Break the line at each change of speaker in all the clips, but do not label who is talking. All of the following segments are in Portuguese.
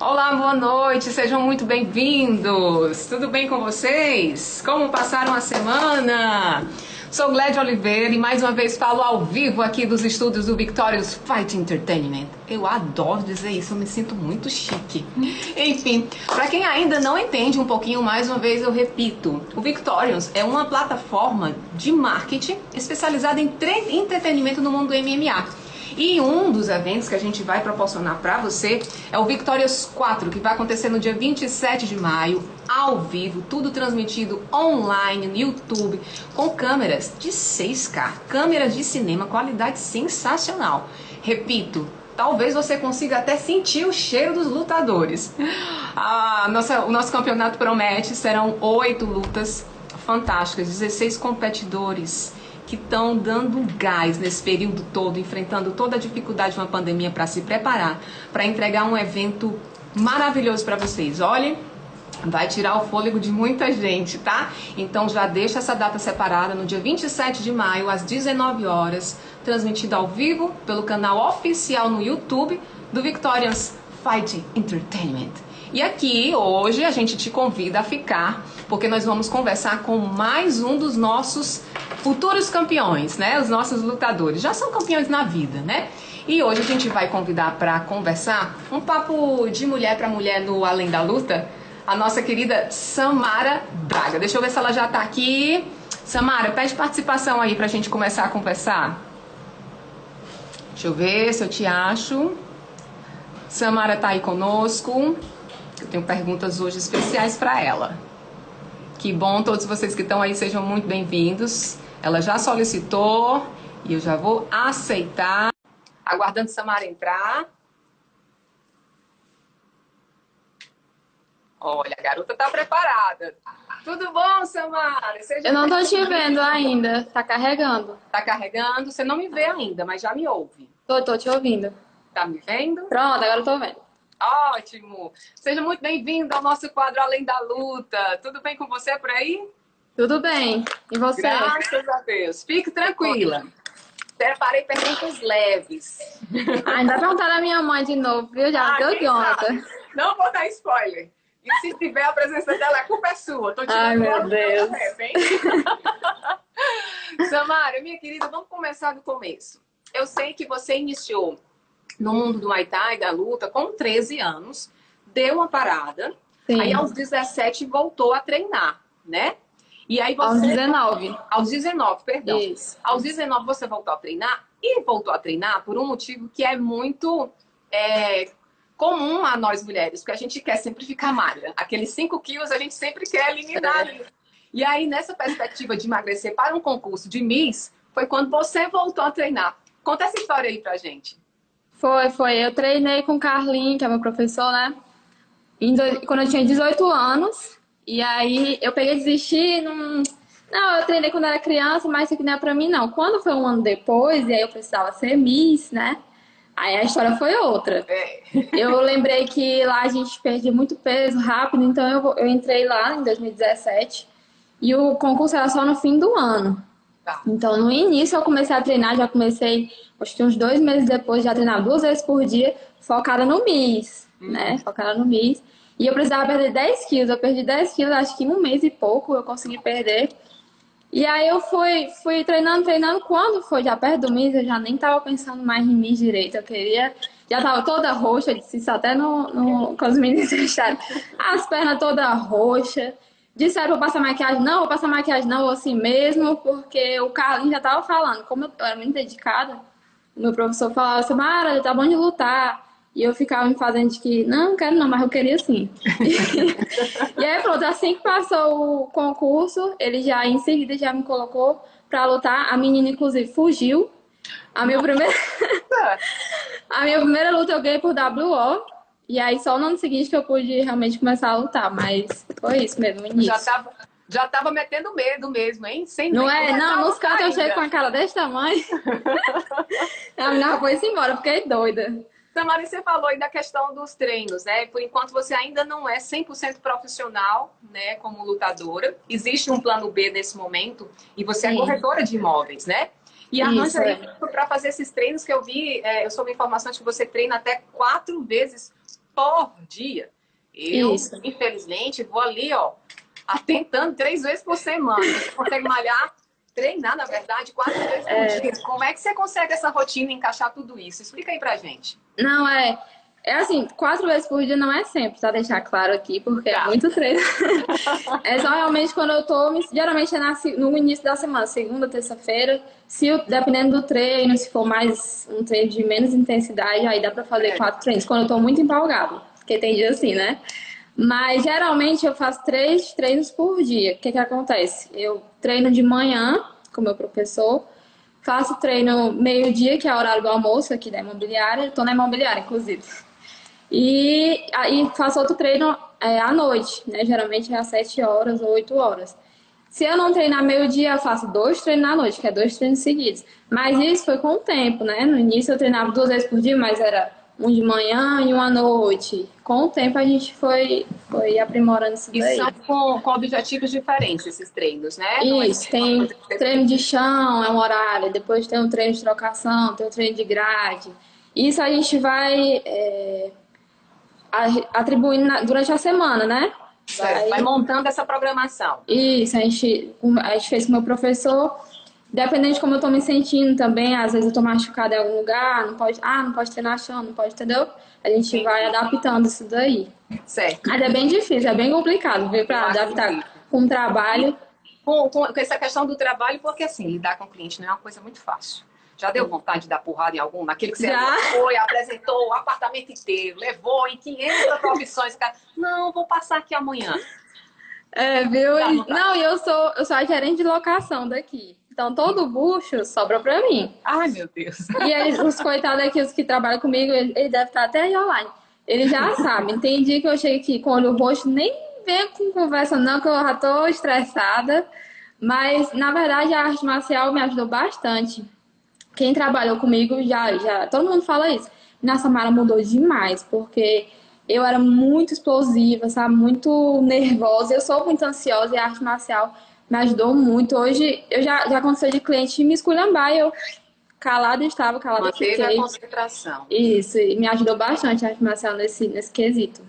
Olá, boa noite, sejam muito bem-vindos. Tudo bem com vocês? Como passaram a semana? Sou Gled Oliveira e mais uma vez falo ao vivo aqui dos estúdios do Victorious Fight Entertainment. Eu adoro dizer isso, eu me sinto muito chique. Enfim, para quem ainda não entende um pouquinho, mais uma vez eu repito: o Victorious é uma plataforma de marketing especializada em entretenimento no mundo do MMA. E um dos eventos que a gente vai proporcionar para você é o Victorious 4, que vai acontecer no dia 27 de maio, ao vivo, tudo transmitido online no YouTube, com câmeras de 6K, câmeras de cinema, qualidade sensacional. Repito, talvez você consiga até sentir o cheiro dos lutadores. Nossa, o nosso campeonato promete, serão oito lutas fantásticas, 16 competidores que estão dando gás nesse período todo, enfrentando toda a dificuldade de uma pandemia para se preparar, para entregar um evento maravilhoso para vocês. Olhem, vai tirar o fôlego de muita gente, tá? Então já deixa essa data separada no dia 27 de maio, às 19 horas, transmitido ao vivo pelo canal oficial no YouTube do Victorians Fighting Entertainment. E aqui hoje a gente te convida a ficar, porque nós vamos conversar com mais um dos nossos futuros campeões, né? Os nossos lutadores. Já são campeões na vida, né? E hoje a gente vai convidar para conversar um papo de mulher para mulher no Além da Luta, a nossa querida Samara Braga. Deixa eu ver se ela já está aqui. Samara, pede participação aí para a gente começar a conversar. Deixa eu ver se eu te acho. Samara está aí conosco. Eu tenho perguntas hoje especiais para ela. Que bom, todos vocês que estão aí sejam muito bem-vindos. Ela já solicitou e eu já vou aceitar. Aguardando Samara entrar. Olha, a garota tá preparada. Tudo bom, Samara?
Seja eu não tô te vendo ainda. Tá carregando.
Tá carregando. Você não me vê ainda, mas já me ouve.
Tô, tô te ouvindo.
Tá me vendo?
Pronto, agora eu tô vendo.
Ótimo. Seja muito bem-vindo ao nosso quadro Além da Luta. Tudo bem com você por aí?
Tudo bem. E você?
Graças a Deus. Fique tranquila. Preparei perguntas leves.
Ainda perguntaram a minha mãe de novo, viu? Já ah, deu.
Não vou dar spoiler. E se tiver a presença dela, a culpa é sua. Tô
Ai, meu Deus.
Samara, minha querida, vamos começar do começo. Eu sei que você iniciou no mundo do Muay Thai, da luta, com 13 anos, deu uma parada, Sim. aí aos 17 voltou a treinar, né?
E aí você. Aos 19.
Aos 19, perdão. Isso. Aos 19 você voltou a treinar e voltou a treinar por um motivo que é muito é, comum a nós mulheres, porque a gente quer sempre ficar magra. Aqueles 5 quilos a gente sempre quer eliminar. É. E aí, nessa perspectiva de emagrecer para um concurso de Miss, foi quando você voltou a treinar. Conta essa história aí pra gente.
Foi, foi. Eu treinei com o Carlinho, que é meu professor, né? Quando eu tinha 18 anos. E aí eu peguei e desisti. Não, não, eu treinei quando era criança, mas isso aqui não é pra mim, não. Quando foi um ano depois, e aí eu precisava ser Miss, né? Aí a história foi outra. É. Eu lembrei que lá a gente perdia muito peso rápido, então eu, eu entrei lá em 2017 e o concurso era só no fim do ano. Tá. Então no início eu comecei a treinar, já comecei, acho que uns dois meses depois, já treinar duas vezes por dia, focada no Miss, uhum. né? Focada no Miss. E eu precisava perder 10 quilos. Eu perdi 10 quilos, acho que em um mês e pouco eu consegui perder. E aí eu fui, fui treinando, treinando. Quando foi já perto do mês, eu já nem tava pensando mais em mim direito. Eu queria. Já tava toda roxa, disse isso até no, no, com os meninos deixaram. As pernas todas roxas. Disseram pra passar maquiagem. Não, vou passar maquiagem não, assim mesmo, porque o Carlinhos já tava falando. Como eu era muito dedicada, meu professor falava assim, Mara, tá bom de lutar. E eu ficava me fazendo de que, não, não quero não, mas eu queria sim. e aí pronto, assim que passou o concurso, ele já em seguida já me colocou pra lutar. A menina, inclusive, fugiu. A minha primeira. a minha primeira luta eu ganhei por WO. E aí só no ano seguinte que eu pude realmente começar a lutar, mas foi isso mesmo, início.
Já tava, já tava metendo medo mesmo, hein?
Sem não é? Não, nos cantos eu chego com a cara desse tamanho. a menina foi embora, fiquei doida.
Tamara, você falou aí da questão dos treinos, né? Por enquanto você ainda não é 100% profissional, né, como lutadora. Existe um plano B nesse momento e você é Sim. é corretora de imóveis, né? E arranja é. para fazer esses treinos que eu vi, é, eu soube informação de que você treina até quatro vezes por dia. Eu, Isso. infelizmente, vou ali, ó, tentando três vezes por semana. Você consegue malhar, treinar, na verdade, quatro vezes por é... dia. Como é que você consegue essa rotina encaixar tudo isso? Explica aí pra gente.
Não, é. É assim, quatro vezes por dia não é sempre, tá? Deixar claro aqui, porque é tá. é muito treino. é só realmente quando eu tô. Geralmente é no início da semana, segunda, terça-feira. Se dependendo do treino, se for mais um treino de menos intensidade, aí dá pra fazer é. quatro treinos. Quando eu tô muito empolgado. Porque tem dia assim, né? Mas geralmente eu faço três treinos por dia. O que, que acontece? Eu treino de manhã com meu professor, faço treino meio-dia, que é o horário do almoço aqui da imobiliária. Estou na imobiliária, inclusive. E aí faço outro treino é, à noite, né? Geralmente é às 7 horas ou 8 horas. Se eu não treinar meio-dia, eu faço dois treinos à noite, que é dois treinos seguidos. Mas isso foi com o tempo, né? No início eu treinava duas vezes por dia, mas era um de manhã e um à noite. Com o tempo a gente foi, foi aprimorando isso daí.
E são com, com objetivos diferentes esses treinos, né?
Isso, é tem treino de chão, é um horário, depois tem um treino de trocação, tem um treino de grade. Isso a gente vai é, atribuindo na, durante a semana, né?
Vai, vai, montando essa programação.
Isso, a gente, a gente fez com o meu professor. Dependendo de como eu tô me sentindo também, às vezes eu tô machucada em algum lugar, não pode, ah, não pode treinar chão, não pode, entendeu? A gente vai adaptando isso daí.
Certo.
Mas é bem difícil, é bem complicado ver para adaptar com o trabalho.
Com, com, essa questão do trabalho, porque assim, lidar com o cliente não é uma coisa muito fácil. Já deu vontade de dar porrada em algum? Naquele que você Já. foi, apresentou o apartamento inteiro, levou em 500 profissões. Não, vou passar aqui amanhã.
É, viu? Não, e eu sou, eu sou a gerente de locação daqui. Então todo bucho sobra pra mim.
Ai, meu Deus.
E eles, os coitados aqui, os que trabalham comigo, eles, eles devem estar até aí online. Eles já sabem. Tem dia que eu chego aqui com o olho roxo, nem venho com conversa não, que eu já tô estressada. Mas, na verdade, a arte marcial me ajudou bastante quem trabalhou comigo já, já, todo mundo fala isso. Na Samara mudou demais, porque eu era muito explosiva, sabe? Muito nervosa. Eu sou muito ansiosa e a arte marcial me ajudou muito. Hoje, eu já, já aconteceu de cliente me esculhambar eu calada estava, calada
Manteve fiquei. a concentração.
Isso, e me ajudou bastante a arte marcial nesse, nesse quesito.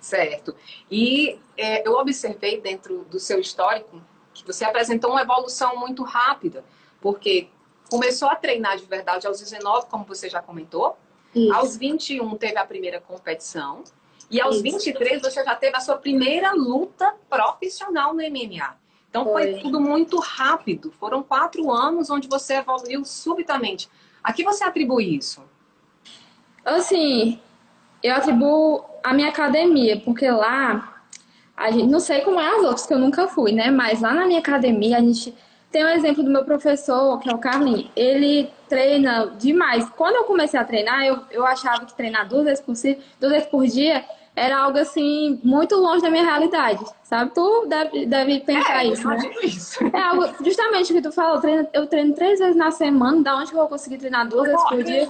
Certo. E é, eu observei dentro do seu histórico que você apresentou uma evolução muito rápida, porque Começou a treinar de verdade aos 19, como você já comentou. Isso. Aos 21 teve a primeira competição. E aos Isso. 23 você já teve a sua primeira luta profissional no MMA. Então foi. foi tudo muito rápido. Foram quatro anos onde você evoluiu subitamente. A que você atribui isso?
Assim, eu atribuo a minha academia, porque lá, a gente, não sei como é as outras, que eu nunca fui, né? Mas lá na minha academia a gente tem um exemplo do meu professor, que é o Carlinhos. Ele treina demais. Quando eu comecei a treinar, eu, eu achava que treinar duas vezes, por, duas vezes por dia era algo assim, muito longe da minha realidade. Sabe? Tu deve, deve pensar
é,
isso, né?
Isso.
É algo, justamente o que tu falou, eu treino, eu treino três vezes na semana, da onde que eu vou conseguir treinar duas vezes por dia?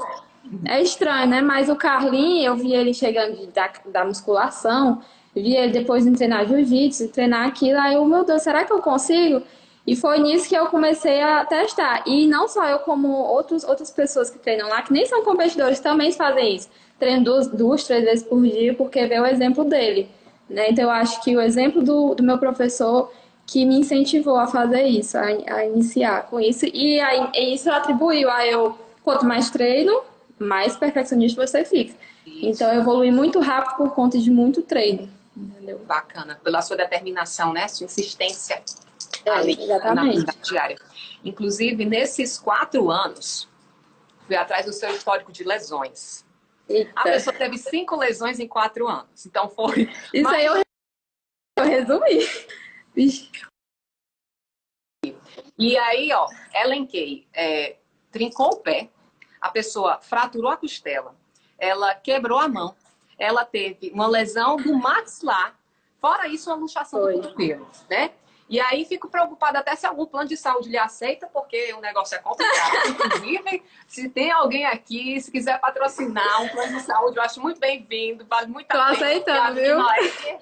É estranho, né? Mas o Carlinhos, eu vi ele chegando da, da musculação, vi ele depois de treinar jiu-jitsu, treinar aquilo, aí eu, meu Deus, será que eu consigo? E foi nisso que eu comecei a testar. E não só eu, como outros, outras pessoas que treinam lá, que nem são competidores, também fazem isso. Treinam duas, duas três vezes por dia, porque vê o exemplo dele. Né? Então, eu acho que o exemplo do, do meu professor que me incentivou a fazer isso, a, a iniciar com isso. E aí, isso atribuiu a eu, quanto mais treino, mais perfeccionista você fica. Isso. Então, eu evolui muito rápido por conta de muito treino. Entendeu?
Bacana. Pela sua determinação, né? Sua insistência é, ali exatamente. na diária. Inclusive, nesses quatro anos, fui atrás do seu histórico de lesões. Eita. A pessoa teve cinco lesões em quatro anos. Então foi.
Isso mais... aí eu, eu resumi.
E aí, ó, elenquei. É, trincou o pé, a pessoa fraturou a costela, ela quebrou a mão, ela teve uma lesão do maxilar, fora isso, uma luxação Foi. do cotovelo, né? E aí fico preocupada até se algum plano de saúde lhe aceita, porque o negócio é complicado. Inclusive, se tem alguém aqui, se quiser patrocinar um plano de saúde, eu acho muito bem-vindo, vale muito a
pena. aceitando, viu?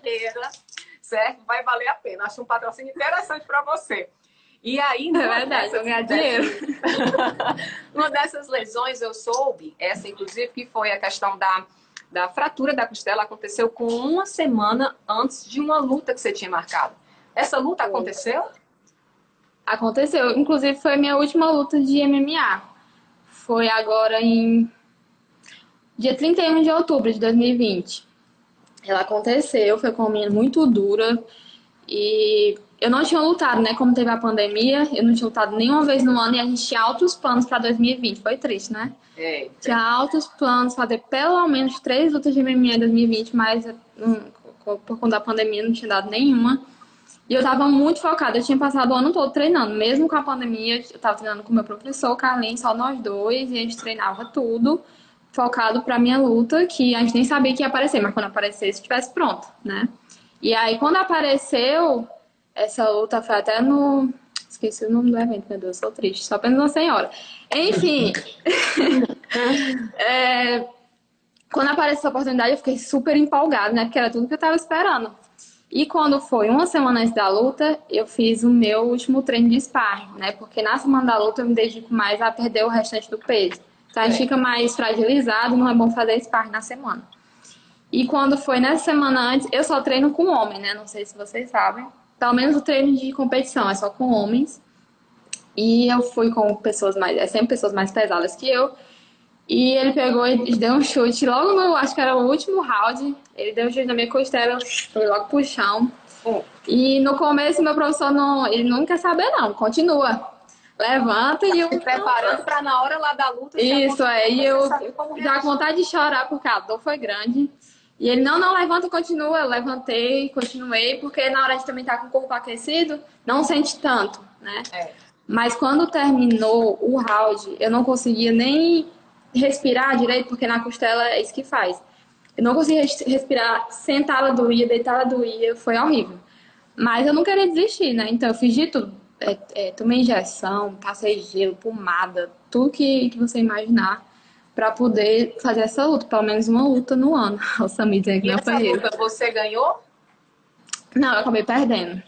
Guerreira, certo? Vai valer a pena. Acho um patrocínio interessante para você. E aí,
é verdade, eu ganhar dinheiro.
uma dessas lesões eu soube, essa inclusive, que foi a questão da da fratura da costela aconteceu com uma semana antes de uma luta que você tinha marcado. Essa luta aconteceu?
Aconteceu. Inclusive, foi minha última luta de MMA. Foi agora em dia 31 de outubro de 2020. Ela aconteceu, foi com uma menina muito dura. E eu não tinha lutado, né? Como teve a pandemia, eu não tinha lutado nenhuma vez no ano e a gente tinha altos planos para 2020. Foi triste, né?
É,
Tinha altos planos, fazer pelo menos três lutas de MMA em 2020, mas hum, por conta da pandemia não tinha dado nenhuma. E eu tava muito focada, eu tinha passado o ano todo treinando, mesmo com a pandemia, eu tava treinando com meu professor, Carlinhos, só nós dois, e a gente treinava tudo, focado pra minha luta, que a gente nem sabia que ia aparecer, mas quando aparecesse, estivesse pronto, né? E aí, quando apareceu, essa luta foi até no. Esqueci o nome do evento, meu Deus, sou triste, só apenas uma senhora. Enfim. é, quando apareceu essa oportunidade, eu fiquei super empolgada, né? Porque era tudo que eu tava esperando. E quando foi uma semana antes da luta, eu fiz o meu último treino de sparring, né? Porque na semana da luta eu me dedico mais a perder o restante do peso. Então a gente fica mais fragilizado, não é bom fazer sparring na semana. E quando foi nessa semana antes, eu só treino com homem, né? Não sei se vocês sabem. Pelo menos o treino de competição é só com homens. E eu fui com pessoas mais, é sempre pessoas mais pesadas que eu. E ele pegou e deu um chute logo no, acho que era o último round. Ele deu um chute na minha costela, foi logo pro chão. E no começo meu professor não, ele não quer saber não, continua. Levanta e eu
Se preparando para na hora lá da luta.
Isso é, e eu já com vontade de chorar porque a dor foi grande. E ele, não, não, levanta, continua. Eu levantei, continuei, porque na hora de também estar com o corpo aquecido, não sente tanto, né?
É.
Mas quando terminou o round, eu não conseguia nem respirar direito, porque na costela é isso que faz. Eu não conseguia res- respirar, sentada doía, deitada doía, foi horrível. Mas eu não queria desistir, né? Então eu fiz de tudo. É, é, tomei injeção, passei gelo, pomada, tudo que, que você imaginar pra poder fazer essa luta, pelo menos uma luta no ano. O Samir dizendo que
E
não foi
luta você ganhou?
Não, eu acabei perdendo.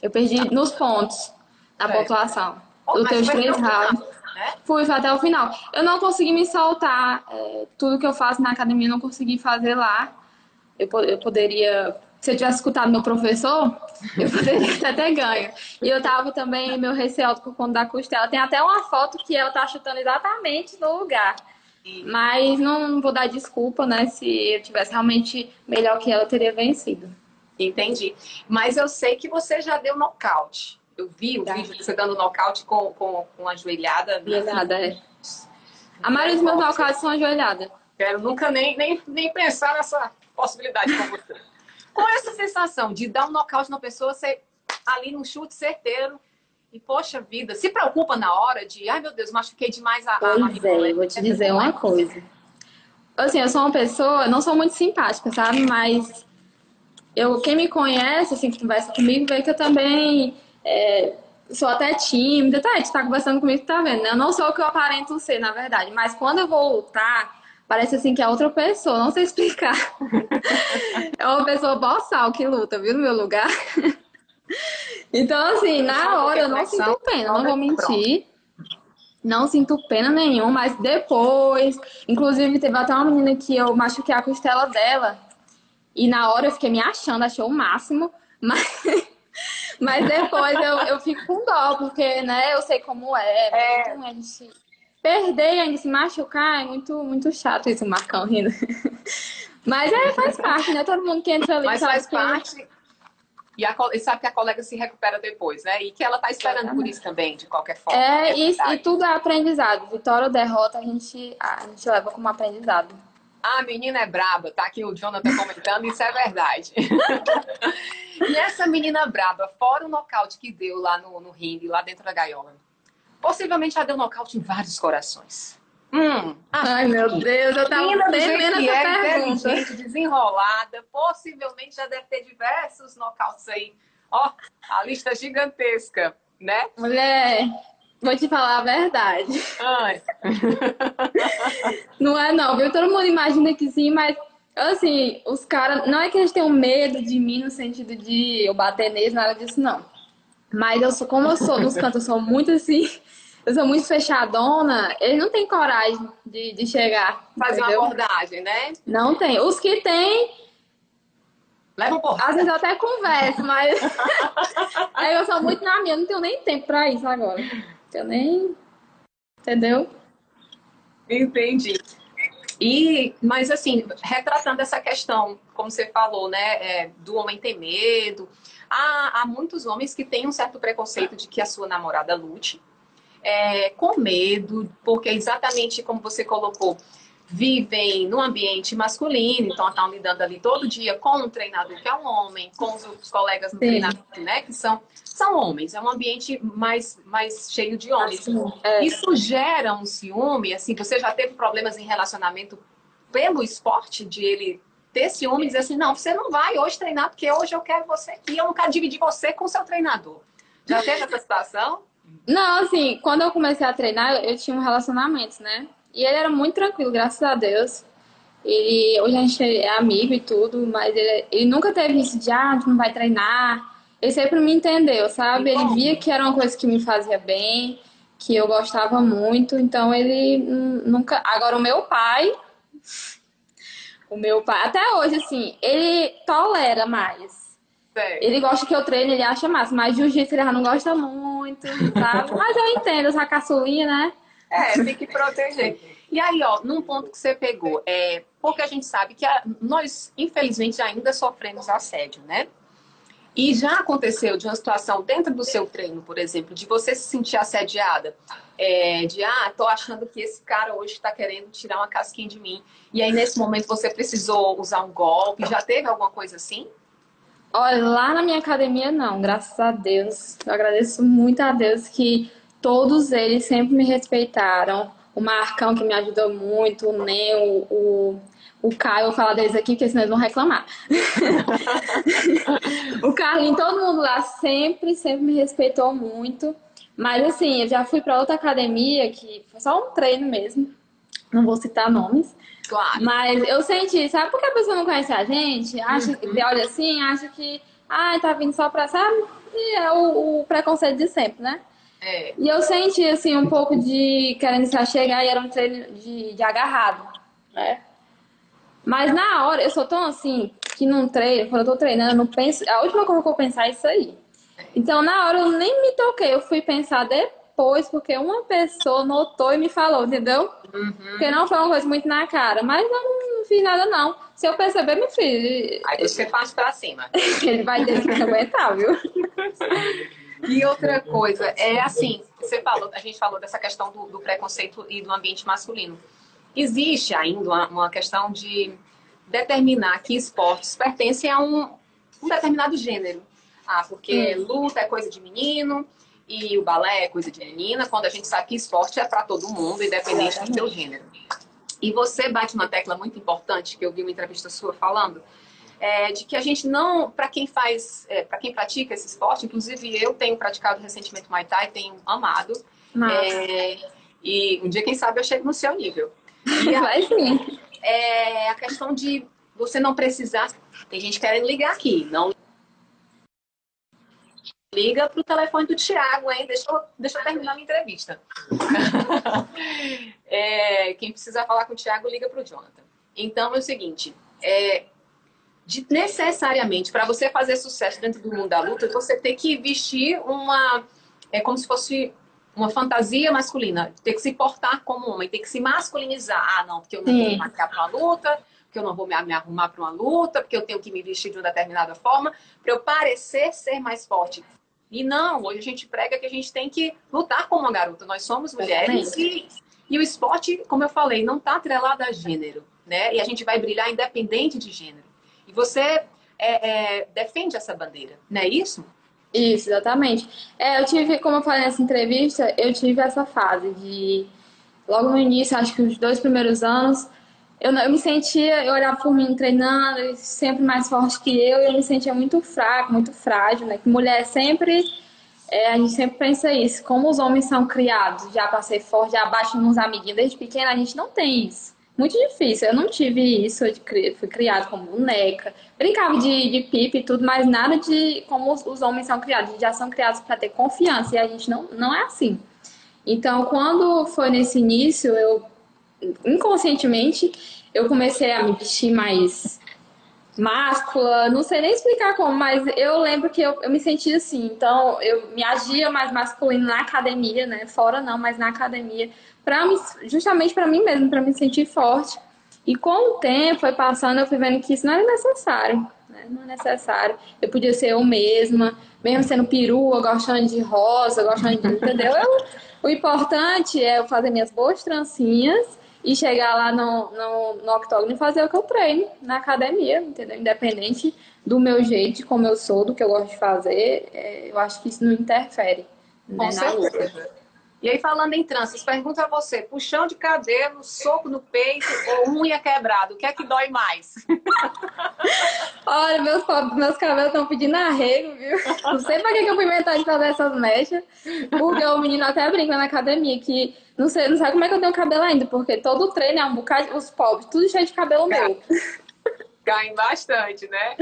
Eu perdi nos pontos da
Certo.
pontuação.
Oh,
Lutei
mas
os três rounds.
Né?
Fui até o final. Eu não consegui me soltar. é, tudo que eu faço na academia eu não consegui fazer lá. Eu, eu poderia. Se eu tivesse escutado meu professor, eu poderia ter até ganho. E eu tava também, meu receio por conta da costela. Tem até uma foto que eu tava chutando exatamente no lugar. Mas não vou dar desculpa, né? Se eu tivesse realmente melhor que ela, eu teria vencido.
Entendi. Mas eu sei que você já deu nocaute. Eu vi o
Já.
vídeo de você dando nocaute com, com, com a joelhada.
E nada, é. A maioria dos meus nocautes são ajoelhadas.
Quero nunca nem, nem, nem pensar nessa possibilidade com você. Com essa sensação de dar um nocaute na pessoa, você ali num chute certeiro. E, poxa vida, se preocupa na hora de, ai meu Deus, machuquei demais a, a
Pois
barriga.
é, eu vou te dizer uma coisa. Assim, eu sou uma pessoa, não sou muito simpática, sabe? Mas eu, quem me conhece, assim, que conversa comigo, vê que eu também é, sou até tímida. Tá, gente tá conversando comigo, tá vendo? né? Eu não sou o que eu aparento ser, na verdade. Mas quando eu vou lutar, parece assim que é outra pessoa, não sei explicar. É uma pessoa boçal que luta, viu, no meu lugar. Então, assim, na hora eu não sinto pena, não vou mentir. Não sinto pena nenhuma, mas depois, inclusive teve até uma menina que eu machuquei a costela dela. E na hora eu fiquei me achando, achei o máximo, mas, mas depois eu, eu fico com dó, porque né, eu sei como é.
É.
Então, a gente perder e ainda se machucar é muito, muito chato isso, o Marcão rindo. Mas é, faz parte, né? Todo mundo que entra ali
Mas
sabe
faz
que-
parte. E, a, e sabe que a colega se recupera depois, né? E que ela tá esperando por isso também, de qualquer forma.
É, e,
verdade.
e tudo é aprendizado. Vitória ou derrota, a gente, a gente leva como aprendizado.
A menina é braba, tá aqui o Jonathan comentando, isso é verdade. e essa menina braba, fora o nocaute que deu lá no, no ringue, lá dentro da gaiola, possivelmente já deu nocaute em vários corações. Hum,
Ai, meu Deus, eu tava temendo essa
é,
pergunta.
inteligente, desenrolada, possivelmente já deve ter diversos nocautes aí. Ó, a lista gigantesca, né?
Mulher, vou te falar a verdade.
Ai,
Não é não, viu? Todo mundo imagina que sim, mas assim, os caras. Não é que eles tenham medo de mim no sentido de eu bater neles, nada disso, não. Mas eu sou, como eu sou nos cantos, eu sou muito assim. eu sou muito fechadona, eles não têm coragem de, de chegar.
Fazer entendeu? uma abordagem, né?
Não tem. Os que têm.
Leva um.
Às vezes eu até converso, mas. Aí eu sou muito na minha, não tenho nem tempo pra isso agora. Eu nem. Entendeu?
Entendi. E, mas assim, retratando essa questão, como você falou, né, é, do homem ter medo, há, há muitos homens que têm um certo preconceito de que a sua namorada lute, é, com medo, porque exatamente como você colocou, vivem no ambiente masculino, então estão lidando ali todo dia com um treinador que é um homem, com os colegas no Sim. treinamento, né, que são, são homens, é um ambiente mais, mais cheio de homens. Assim, é. Isso gera um ciúme, assim, você já teve problemas em relacionamento pelo esporte, de ele ter ciúme e dizer assim, não, você não vai hoje treinar, porque hoje eu quero você aqui, eu não quero dividir você com o seu treinador. Já teve essa situação?
Não, assim, quando eu comecei a treinar, eu tinha um relacionamento, né? E ele era muito tranquilo, graças a Deus. E hoje a gente é amigo e tudo, mas ele, ele nunca teve isso de, ah, a gente não vai treinar. Ele sempre me entendeu, sabe? Ele via que era uma coisa que me fazia bem, que eu gostava muito, então ele nunca. Agora, o meu pai. O meu pai, até hoje, assim, ele tolera mais. Ele gosta que eu treine, ele acha massa, mas jiu-jitsu ele já não gosta muito, sabe? Mas eu entendo, essa caçulinha, né?
É, tem que proteger. E aí, ó, num ponto que você pegou, é, porque a gente sabe que a, nós, infelizmente, ainda sofremos assédio, né? E já aconteceu de uma situação dentro do seu treino, por exemplo, de você se sentir assediada, é, de ah, tô achando que esse cara hoje está querendo tirar uma casquinha de mim. E aí, nesse momento, você precisou usar um golpe. Já teve alguma coisa assim?
Olha, lá na minha academia não, graças a Deus. Eu agradeço muito a Deus que todos eles sempre me respeitaram. O Marcão que me ajudou muito, o Neo, o, o Caio, eu vou falar deles aqui, porque senão eles vão reclamar. o Carlinho, todo mundo lá sempre, sempre me respeitou muito. Mas assim, eu já fui para outra academia que foi só um treino mesmo. Não vou citar nomes.
Claro.
Mas eu senti, sabe por que a pessoa não conhece a gente? Acha, uhum. olha assim, acha que, ai, ah, tá vindo só pra, sabe? E é o, o preconceito de sempre, né?
É.
E eu senti, assim, um pouco de querendo se chegar e era um treino de, de agarrado, né? Mas na hora, eu sou tão assim, que não treino, quando eu tô treinando, eu não penso. A última coisa que eu vou pensar é isso aí. Então, na hora, eu nem me toquei, eu fui pensar depois porque uma pessoa notou e me falou, entendeu? Uhum. Porque não foi uma coisa muito na cara. Mas eu não, fiz nada, não. Se eu perceber, me fiz.
Aí você faz pra cima.
Ele vai ter que aguentar, viu?
E outra coisa, é assim, você falou, a gente falou dessa questão do, do preconceito e do ambiente masculino. Existe ainda uma, uma, questão de determinar que esportes pertencem a um, um determinado gênero. Ah, porque hum. luta é coisa de menino, e o balé é coisa de menina, quando a gente sabe que esporte é para todo mundo, independente do seu gênero. E você bate uma tecla muito importante, que eu vi uma entrevista sua falando, é, de que a gente não, para quem faz, é, para quem pratica esse esporte, inclusive eu tenho praticado recentemente Muay Thai, tenho amado. É, e um dia, quem sabe, eu chego no seu nível.
E Vai sim.
É a questão de você não precisar. Tem gente querendo ligar aqui, não Liga para o telefone do Tiago, hein? Deixa eu, deixa eu terminar minha entrevista. é, quem precisa falar com o Tiago, liga para o Jonathan. Então é o seguinte: é, de, necessariamente, para você fazer sucesso dentro do mundo da luta, você tem que vestir uma. É como se fosse uma fantasia masculina. Ter que se portar como homem, tem que se masculinizar. Ah, não, porque eu não Sim. vou me maquiar para uma luta, porque eu não vou me, me arrumar para uma luta, porque eu tenho que me vestir de uma determinada forma, para eu parecer ser mais forte. E não, hoje a gente prega que a gente tem que lutar como uma garota. Nós somos mulheres e, e o esporte, como eu falei, não está atrelado a gênero, né? E a gente vai brilhar independente de gênero. Você é, é, defende essa bandeira, não é isso?
Isso, exatamente. É, eu tive, como eu falei nessa entrevista, eu tive essa fase de logo no início, acho que os dois primeiros anos, eu, eu me sentia, eu olhava por mim treinando, sempre mais forte que eu, e eu me sentia muito fraco, muito frágil, né? Que mulher sempre, é, a gente sempre pensa isso, como os homens são criados, já para ser forte, já abaixo nos amiguinhos, desde pequena a gente não tem isso. Muito difícil, eu não tive isso, eu fui criado como boneca, brincava de, de pipa e tudo, mas nada de como os, os homens são criados, já são criados para ter confiança, e a gente não, não é assim. Então, quando foi nesse início, eu inconscientemente eu comecei a me vestir mais máscula, não sei nem explicar como, mas eu lembro que eu, eu me sentia assim. Então, eu me agia mais masculino na academia, né? Fora não, mas na academia, para justamente para mim mesmo, para me sentir forte. E com o tempo foi passando, eu fui vendo que isso não era necessário. Né? Não é necessário. Eu podia ser eu mesma, mesmo sendo perua, gostando de rosa, gostando de. entendeu? Eu, o importante é eu fazer minhas boas trancinhas e chegar lá no, no, no octógono e fazer o que eu treino na academia, entendeu? Independente do meu jeito, de como eu sou, do que eu gosto de fazer, é, eu acho que isso não interfere.
Com né, certeza. E aí, falando em tranças, pergunta a você: puxão de cabelo, soco no peito ou unha quebrada? O que é que dói mais?
Olha, meus, meus cabelos estão pedindo arrego, viu? Não sei pra que, que eu fui inventar de fazer essas mechas. Porque o menino até brinca na academia que não sei, não sabe como é que eu tenho cabelo ainda, porque todo treino é um bocado, os pobres, tudo cheio de cabelo meu.
Caem bastante, né?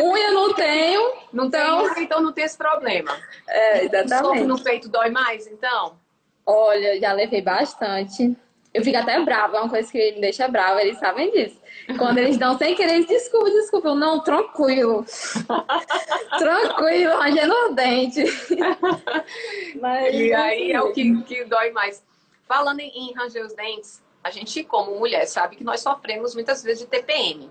Unha não tenho.
Não então... tem então não tem esse problema.
É, exatamente. O soco
no peito dói mais, então?
Olha, já levei bastante. Eu fico até brava, é uma coisa que me deixa brava, eles sabem disso. Quando eles dão sem querer, desculpa, desculpa. Eu, não, tranquilo. tranquilo, rangendo os dentes.
Mas, e aí é o que, que dói mais. Falando em, em ranger os dentes, a gente, como mulher, sabe que nós sofremos muitas vezes de TPM.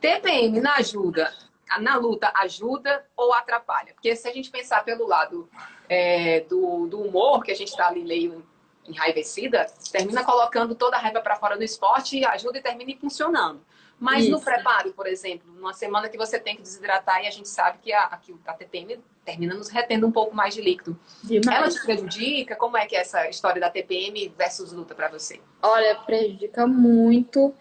TPM na ajuda, na luta, ajuda ou atrapalha? Porque se a gente pensar pelo lado é, do, do humor, que a gente está ali meio enraivecida, termina colocando toda a raiva para fora do esporte e ajuda e termina funcionando. Mas Isso. no preparo, por exemplo, numa semana que você tem que desidratar e a gente sabe que a, que a TPM termina nos retendo um pouco mais de líquido. Demais. Ela te prejudica? Como é que é essa história da TPM versus luta para você?
Olha, prejudica muito.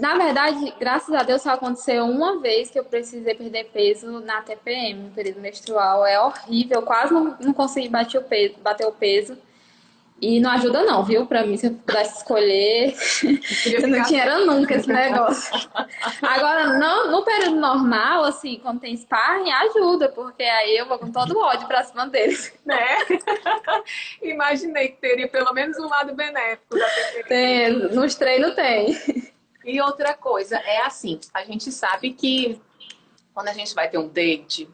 Na verdade, graças a Deus só aconteceu uma vez que eu precisei perder peso na TPM, no período menstrual. É horrível, quase não, não consegui bater o peso. Bater o peso. E não ajuda não, viu? Pra mim, se eu pudesse escolher, eu não tinha nunca esse negócio. Agora, no, no período normal, assim, quando tem sparring, ajuda, porque aí eu vou com todo o ódio pra cima deles.
Né? Imaginei que teria pelo menos um lado benéfico da
Tem, nos treinos tem.
E outra coisa, é assim, a gente sabe que quando a gente vai ter um date,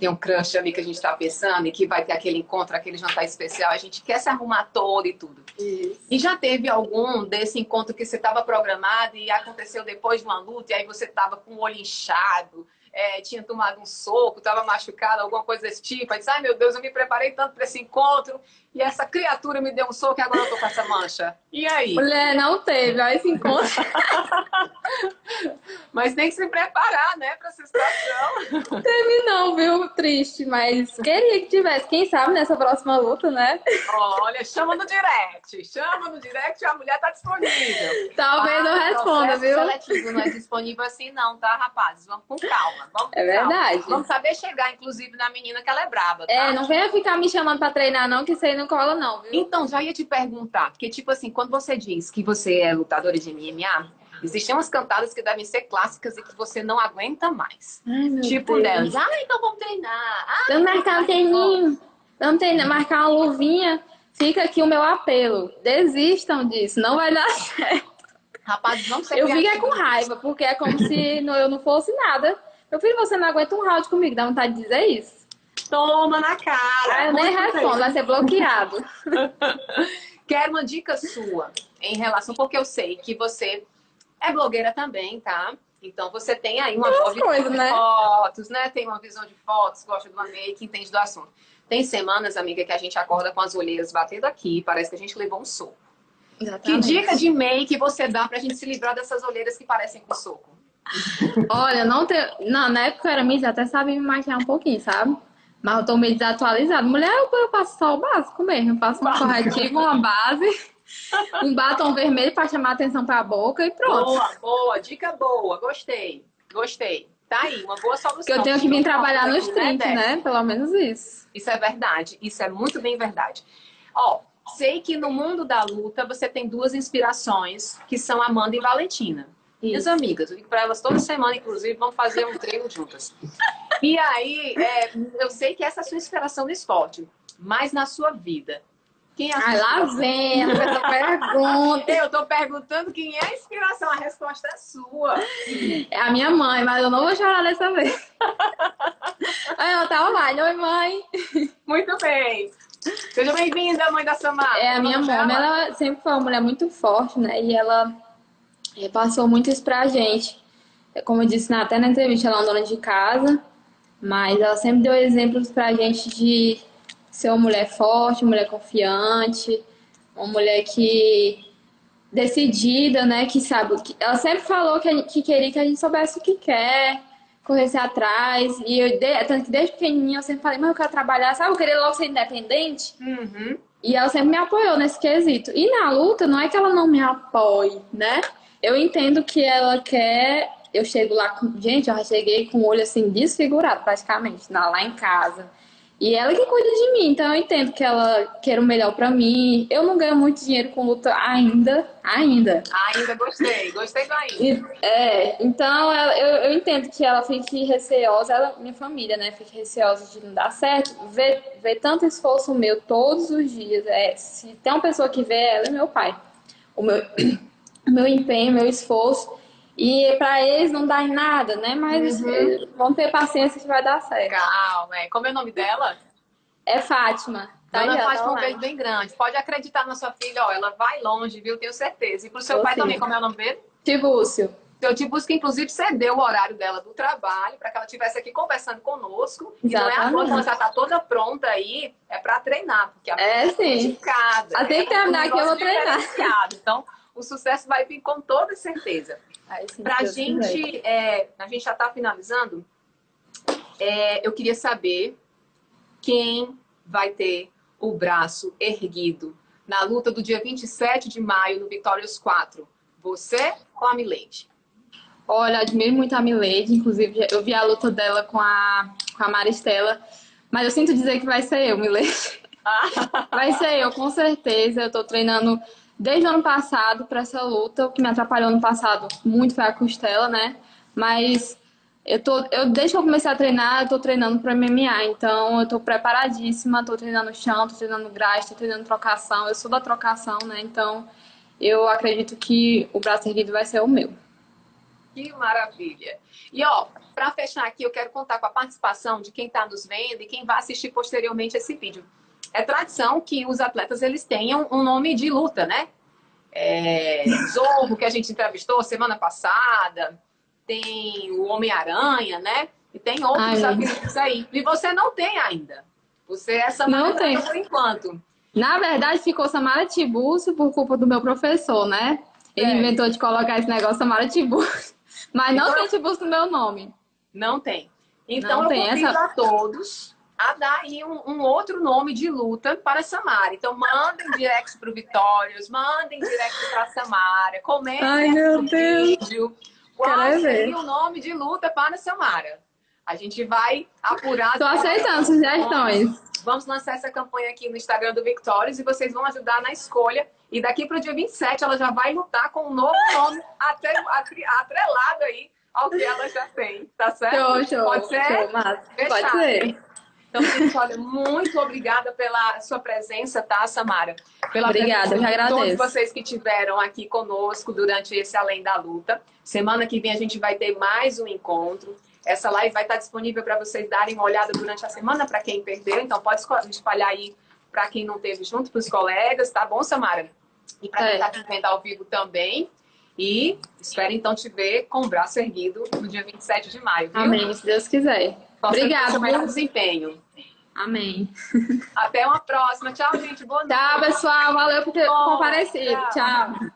tem um crush ali que a gente está pensando e que vai ter aquele encontro, aquele jantar especial, a gente quer se arrumar todo e tudo. Isso. E já teve algum desse encontro que você estava programado e aconteceu depois de uma luta e aí você estava com o olho inchado, é, tinha tomado um soco, estava machucado, alguma coisa desse tipo. Aí disse, ai meu Deus, eu me preparei tanto para esse encontro e essa criatura me deu um soco e agora eu tô com essa mancha. E aí?
Mulher, não teve, aí esse encontro.
mas tem que se preparar, né, para essa situação.
Teve não, viu? Triste, mas queria que tivesse. Quem sabe nessa próxima luta, né?
Olha, chama no direct. Chama no direct, a mulher tá disponível.
Talvez ah, eu responda, viu?
seletivo não é disponível assim não, tá, rapazes? Vamos com calma. Vamos
é verdade. Calma.
Vamos saber chegar, inclusive, na menina que ela é braba, tá?
É, não venha ficar me chamando para treinar não, que isso aí não cola não, viu?
Então, já ia te perguntar, porque tipo assim, quando você diz que você é lutadora de MMA, Existem umas cantadas que devem ser clássicas e que você não aguenta mais.
Ai,
tipo
Deus.
delas. Ah, então vamos treinar. Ah,
vamos marcar um treininho. Vamos treinar, marcar uma luvinha. Fica aqui o meu apelo. Desistam disso, não vai dar certo.
Rapaz, não
sei. Eu fico é com raiva, porque é como se eu não fosse nada. Meu filho, você não aguenta um round comigo, dá vontade de dizer isso.
Toma na cara.
Ah, eu nem respondo, vai ser bloqueado.
Quero uma dica sua em relação, porque eu sei que você é blogueira também, tá? Então você tem aí uma boa
visão de né?
fotos, né? Tem uma visão de fotos, gosta de uma make, entende do assunto. Tem semanas, amiga, que a gente acorda com as olheiras batendo aqui, parece que a gente levou um soco.
Exatamente.
Que dica de make você dá pra gente se livrar dessas olheiras que parecem com soco?
Olha, não tem. Não, na época eu era Miss, até sabia me maquiar um pouquinho, sabe? Mas eu tô meio desatualizada. Mulher, eu, passo só o básico mesmo. Eu passo um corretivo, uma base um batom vermelho para chamar atenção para a boca e pronto.
Boa, boa, dica boa, gostei, gostei. Tá aí, uma boa solução.
Que eu tenho que vir trabalhar nos 30, né, né? Pelo menos isso.
Isso é verdade, isso é muito bem verdade. Ó, sei que no mundo da luta você tem duas inspirações, que são Amanda e Valentina. Minhas amigas, eu digo para elas toda semana, inclusive, vamos fazer um treino juntas. E aí, é, eu sei que essa é a sua inspiração no esporte, mas na sua vida, Quem
Ai, lá vem essa pergunta.
Eu tô perguntando quem é a inspiração. A resposta é sua.
É a minha mãe, mas eu não vou chorar dessa vez. Ela tá online. Oi, mãe.
Muito bem. Seja bem-vinda, mãe da Samara.
É, a minha mãe, ela sempre foi uma mulher muito forte, né? E ela é, passou muito isso pra gente. Como eu disse até na entrevista, ela é uma dona de casa, mas ela sempre deu exemplos pra gente de ser uma mulher forte, uma mulher confiante, uma mulher que decidida, né, que sabe, que ela sempre falou que, que queria que a gente soubesse o que quer, corresse atrás, e eu, tanto que desde pequenininha eu sempre falei, mas eu quero trabalhar, sabe, eu queria logo ser independente,
uhum.
e ela sempre me apoiou nesse quesito. E na luta, não é que ela não me apoie, né, eu entendo que ela quer, eu chego lá com, gente, eu já cheguei com o olho assim desfigurado praticamente, lá em casa, e ela que cuida de mim, então eu entendo que ela quer o melhor para mim. Eu não ganho muito dinheiro com luta ainda, ainda.
Ainda gostei, gostei do ainda.
É, então eu, eu entendo que ela fique receosa, ela, minha família, né, fique receosa de não dar certo, ver, ver tanto esforço meu todos os dias. É, se tem uma pessoa que vê ela, é meu pai. O meu, meu empenho, meu esforço. E para eles não dá em nada, né? Mas uhum. vão ter paciência que vai dar certo.
Calma, é. Como é o nome dela?
É Fátima.
Tá Dona Fátima tá um beijo bem grande. Pode acreditar na sua filha, ó, ela vai longe, viu? Tenho certeza. E pro seu Eu pai sim. também, como é o nome dele?
Tibúcio.
Seu Tibúcio, que inclusive cedeu o horário dela do trabalho para que ela estivesse aqui conversando conosco. Exatamente. E não é a ela já tá toda pronta aí, é para treinar, porque a
é, sim. é
dedicada.
Até
é,
terminar aqui eu vou treinar.
Então, o sucesso vai vir com toda certeza. Para a gente, é, a gente já está finalizando. É, eu queria saber quem vai ter o braço erguido na luta do dia 27 de maio no Vitórias 4. Você ou a Milady?
Olha, admiro muito a Milady, inclusive eu vi a luta dela com a, com a Maristela, mas eu sinto dizer que vai ser eu, Milady. vai ser eu, com certeza. Eu tô treinando desde o ano passado para essa luta. O que me atrapalhou no passado muito foi a costela, né? Mas eu tô, eu desde que eu comecei a treinar, eu tô treinando para MMA, então eu tô preparadíssima, tô treinando chão, tô treinando grade, tô treinando trocação. Eu sou da trocação, né? Então eu acredito que o braço erguido vai ser o meu.
Que maravilha! E ó, para fechar aqui, eu quero contar com a participação de quem está nos vendo e quem vai assistir posteriormente esse vídeo é tradição que os atletas eles tenham um nome de luta, né? É, Zorro, que a gente entrevistou semana passada, tem o Homem-Aranha, né? E tem outros apelidos aí. E você não tem ainda. Você é Samara não tem. por enquanto.
Na verdade, ficou Samara Tibúcio por culpa do meu professor, né? Ele é. inventou de colocar esse negócio Samara Tibúcio. Mas não então, tem Tibúcio no meu nome.
Não tem. Então não eu tem convido essa... a todos a dar aí um, um, outro nome de luta para Samara. Então, mandem direct para o Vitórios, mandem direct para Samara, comentem
Ai, meu
vídeo. Qual seria o nome de luta para Samara? A gente vai apurar.
Estou aceitando sugestões.
Vamos lançar essa campanha aqui no Instagram do Victórios e vocês vão ajudar na escolha. E daqui para o dia 27 ela já vai lutar com um novo nome até, atrelado aí ao que ela já tem, tá certo?
Show, show.
Pode ser?
Show, Pode ser.
Então, gente, olha, muito obrigada pela sua presença, tá, Samara? Pela
obrigada, eu agradeço.
Todos vocês que estiveram aqui conosco durante esse Além da Luta. Semana que vem a gente vai ter mais um encontro. Essa live vai estar disponível para vocês darem uma olhada durante a semana para quem perdeu. Então, pode espalhar aí para quem não teve junto, para os colegas, tá bom, Samara? E para quem está é. vendo ao vivo também. E espero então te ver com o braço erguido no dia 27 de maio. Viu?
Amém, se Deus quiser.
Obrigada. pelo melhor desempenho.
Amém.
Até uma próxima. Tchau, gente. Boa noite.
Tchau, pessoal. Valeu por ter comparecido. tchau. tchau.